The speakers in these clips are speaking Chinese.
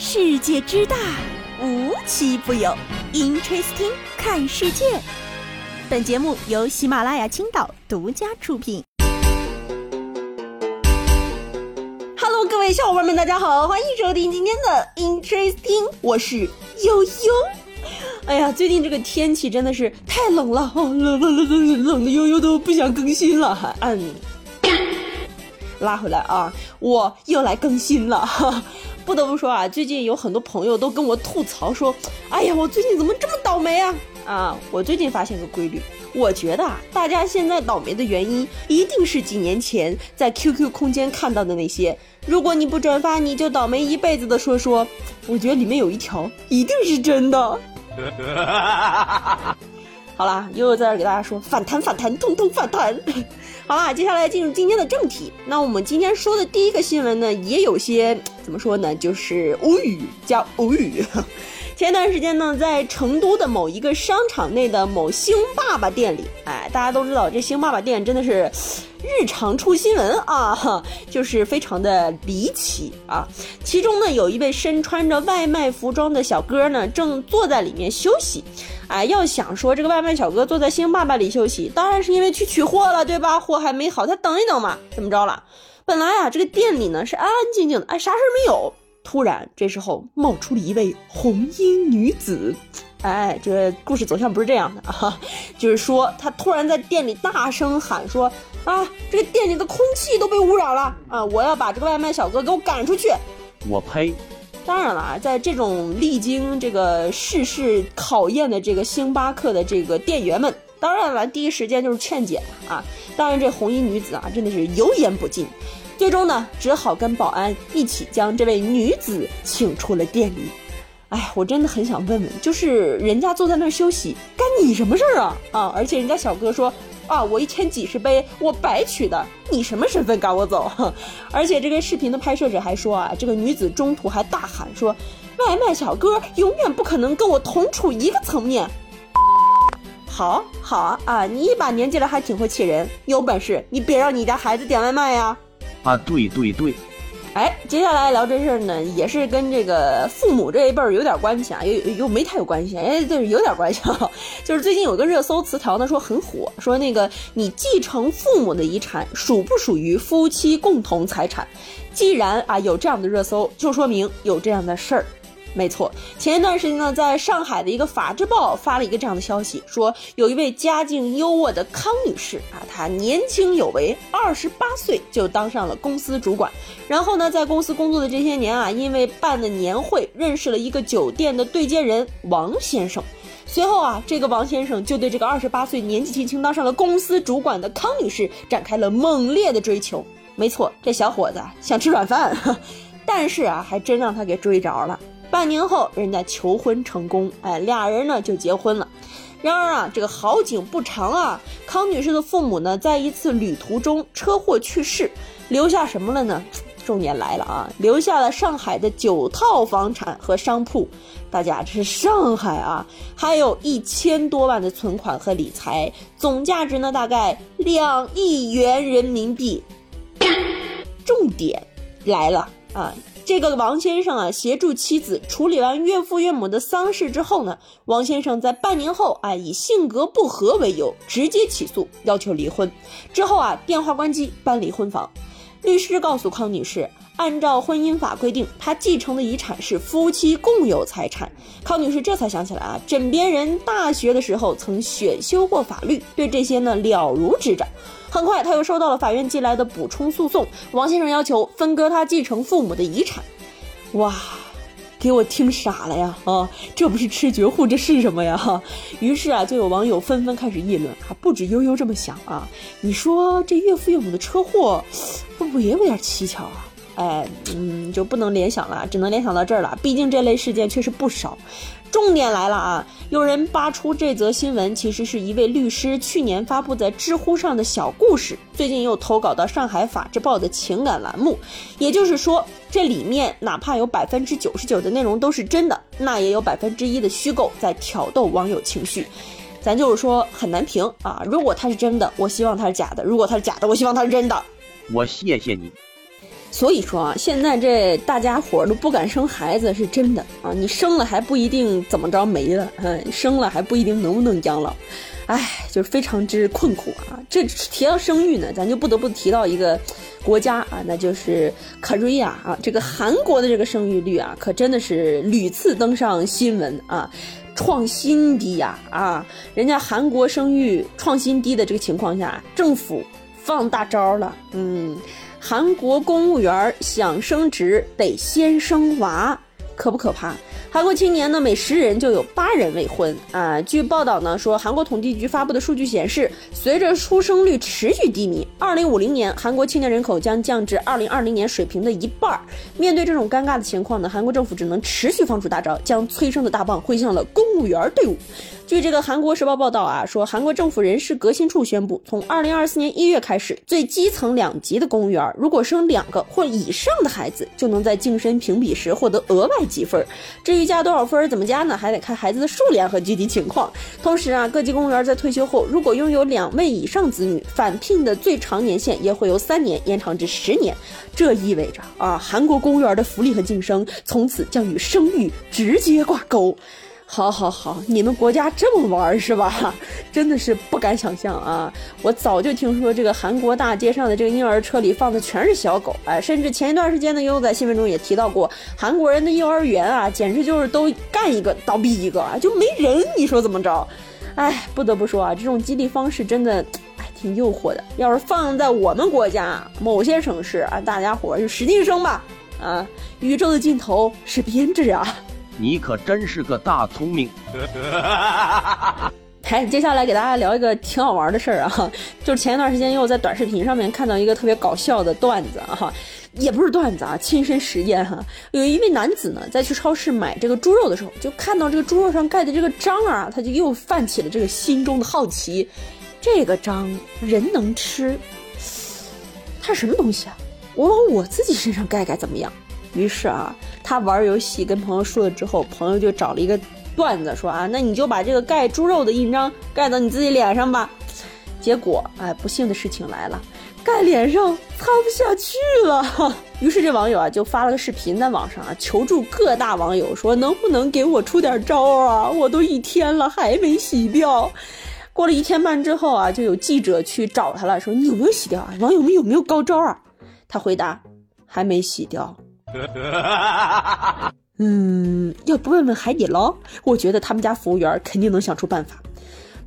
世界之大，无奇不有。Interesting，看世界。本节目由喜马拉雅青岛独家出品。Hello，各位小伙伴们，大家好，欢迎收听今天的 Interesting，我是悠悠。哎呀，最近这个天气真的是太冷了，冷冷冷冷冷的悠悠都不想更新了，还嗯。拉回来啊，我又来更新了。不得不说啊，最近有很多朋友都跟我吐槽说：“哎呀，我最近怎么这么倒霉啊？”啊，我最近发现个规律，我觉得啊，大家现在倒霉的原因一定是几年前在 QQ 空间看到的那些“如果你不转发，你就倒霉一辈子”的说说。我觉得里面有一条一定是真的。好啦，悠悠在这给大家说，反弹反弹，通通反弹。好啦，接下来进入今天的正题。那我们今天说的第一个新闻呢，也有些怎么说呢，就是无语加无语。前段时间呢，在成都的某一个商场内的某星爸爸店里，哎，大家都知道这星爸爸店真的是日常出新闻啊，就是非常的离奇啊。其中呢，有一位身穿着外卖服装的小哥呢，正坐在里面休息。哎，要想说这个外卖小哥坐在星爸爸里休息，当然是因为去取货了，对吧？货还没好，他等一等嘛。怎么着了？本来啊，这个店里呢是安安静静的，哎，啥事儿没有。突然，这时候冒出了一位红衣女子，哎，这故事走向不是这样的啊，就是说她突然在店里大声喊说：“啊，这个店里的空气都被污染了啊！我要把这个外卖小哥给我赶出去！”我呸！当然了啊，在这种历经这个世事考验的这个星巴克的这个店员们，当然了，第一时间就是劝解啊。当然，这红衣女子啊，真的是油盐不进。最终呢，只好跟保安一起将这位女子请出了店里。哎，我真的很想问问，就是人家坐在那儿休息，干你什么事儿啊？啊！而且人家小哥说，啊，我一天几十杯，我白取的，你什么身份赶我走？而且这个视频的拍摄者还说啊，这个女子中途还大喊说，外卖小哥永远不可能跟我同处一个层面。好好啊啊！你一把年纪了还挺会气人，有本事你别让你家孩子点外卖呀！啊，对对对，哎，接下来聊这事儿呢，也是跟这个父母这一辈儿有点关系啊，又又没太有关系，哎，就是有点关系啊。就是最近有个热搜词条呢，说很火，说那个你继承父母的遗产属不属于夫妻共同财产？既然啊有这样的热搜，就说明有这样的事儿。没错，前一段时间呢，在上海的一个法制报发了一个这样的消息，说有一位家境优渥的康女士啊，她年轻有为，二十八岁就当上了公司主管。然后呢，在公司工作的这些年啊，因为办的年会，认识了一个酒店的对接人王先生。随后啊，这个王先生就对这个二十八岁年纪轻轻当上了公司主管的康女士展开了猛烈的追求。没错，这小伙子想吃软饭，但是啊，还真让他给追着了。半年后，人家求婚成功，哎，俩人呢就结婚了。然而啊，这个好景不长啊，康女士的父母呢，在一次旅途中车祸去世，留下什么了呢？重点来了啊，留下了上海的九套房产和商铺。大家这是上海啊，还有一千多万的存款和理财，总价值呢大概两亿元人民币。重点来了啊！这个王先生啊，协助妻子处理完岳父岳母的丧事之后呢，王先生在半年后啊，以性格不合为由直接起诉，要求离婚。之后啊，电话关机，搬离婚房。律师告诉康女士，按照婚姻法规定，她继承的遗产是夫妻共有财产。康女士这才想起来啊，枕边人大学的时候曾选修过法律，对这些呢了如指掌。很快，她又收到了法院寄来的补充诉讼。王先生要求分割她继承父母的遗产。哇，给我听傻了呀！啊，这不是吃绝户，这是什么呀？哈于是啊，就有网友纷纷开始议论。还，不止悠悠这么想啊。你说这岳父岳母的车祸，会不会也有点蹊跷啊？哎，嗯，就不能联想了，只能联想到这儿了。毕竟这类事件确实不少。重点来了啊！有人扒出这则新闻，其实是一位律师去年发布在知乎上的小故事，最近又投稿到上海法制报的情感栏目。也就是说，这里面哪怕有百分之九十九的内容都是真的，那也有百分之一的虚构在挑逗网友情绪。咱就是说很难评啊！如果它是真的，我希望它是假的；如果它是假的，我希望它是真的。我谢谢你。所以说啊，现在这大家伙都不敢生孩子是真的啊！你生了还不一定怎么着没了，嗯，生了还不一定能不能养老，哎，就是非常之困苦啊。这提到生育呢，咱就不得不提到一个国家啊，那就是 Korea 啊，这个韩国的这个生育率啊，可真的是屡次登上新闻啊，创新低呀啊！人家韩国生育创新低的这个情况下，政府放大招了，嗯。韩国公务员想升职得先生娃，可不可怕？韩国青年呢，每十人就有八人未婚啊。据报道呢，说韩国统计局发布的数据显示，随着出生率持续低迷，二零五零年韩国青年人口将降至二零二零年水平的一半。面对这种尴尬的情况呢，韩国政府只能持续放出大招，将催生的大棒挥向了公务员队伍。据这个韩国时报报道啊，说韩国政府人事革新处宣布，从二零二四年一月开始，最基层两级的公务员如果生两个或以上的孩子，就能在晋升评比时获得额外积分。至于加多少分，怎么加呢？还得看孩子的数量和具体情况。同时啊，各级公务员在退休后，如果拥有两位以上子女，返聘的最长年限也会由三年延长至十年。这意味着啊，韩国公务员的福利和晋升从此将与生育直接挂钩。好，好，好，你们国家这么玩是吧？真的是不敢想象啊！我早就听说这个韩国大街上的这个婴儿车里放的全是小狗，哎，甚至前一段时间呢，又在新闻中也提到过，韩国人的幼儿园啊，简直就是都干一个倒闭一个，就没人，你说怎么着？哎，不得不说啊，这种激励方式真的，哎，挺诱惑的。要是放在我们国家某些省市啊，大家伙就使劲生吧，啊，宇宙的尽头是编制啊！你可真是个大聪明。哎，接下来给大家聊一个挺好玩的事儿啊，就是前一段时间又在短视频上面看到一个特别搞笑的段子啊，也不是段子啊，亲身实验哈。有一位男子呢，在去超市买这个猪肉的时候，就看到这个猪肉上盖的这个章啊，他就又泛起了这个心中的好奇，这个章人能吃？它是什么东西啊？我往我自己身上盖盖怎么样？于是啊，他玩游戏跟朋友说了之后，朋友就找了一个段子说啊，那你就把这个盖猪肉的印章盖到你自己脸上吧。结果哎，不幸的事情来了，盖脸上擦不下去了。于是这网友啊就发了个视频在网上啊求助各大网友说，能不能给我出点招啊？我都一天了还没洗掉。过了一天半之后啊，就有记者去找他了，说你有没有洗掉啊？网友们有没有高招啊？他回答还没洗掉。嗯，要不问问海底捞？我觉得他们家服务员肯定能想出办法。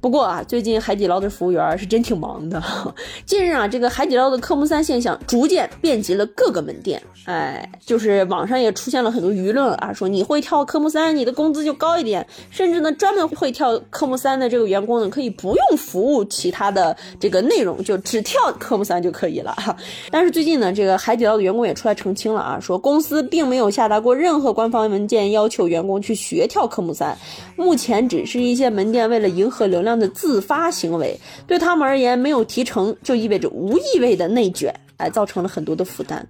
不过啊，最近海底捞的服务员是真挺忙的。近日啊，这个海底捞的科目三现象逐渐遍及了各个门店。哎，就是网上也出现了很多舆论啊，说你会跳科目三，你的工资就高一点。甚至呢，专门会跳科目三的这个员工呢，可以不用服务其他的这个内容，就只跳科目三就可以了。但是最近呢，这个海底捞的员工也出来澄清了啊，说公司并没有下达过任何官方文件要求员工去学跳科目三，目前只是一些门店为了迎合流量。的自发行为对他们而言，没有提成就意味着无意味的内卷，哎，造成了很多的负担。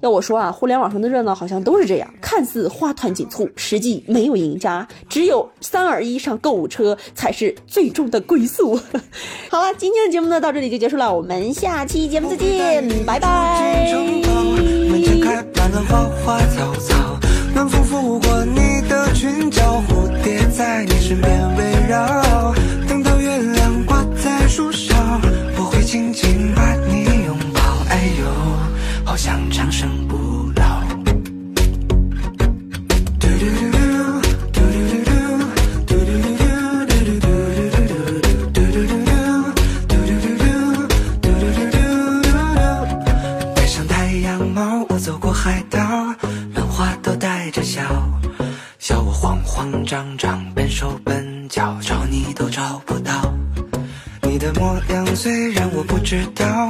要我说啊，互联网上的热闹好像都是这样，看似花团锦簇，实际没有赢家，只有三二一上购物车才是最终的归宿。好了，今天的节目呢到这里就结束了，我们下期节目再见，拜拜。树张张，笨手笨脚，找你都找不到。你的模样虽然我不知道，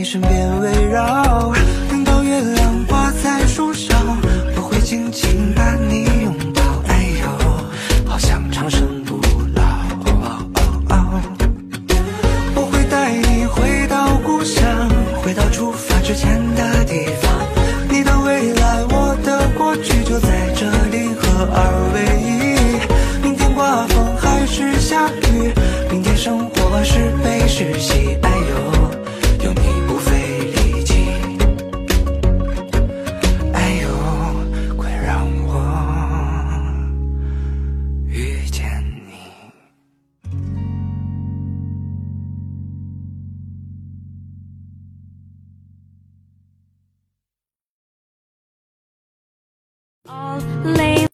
你身边围绕，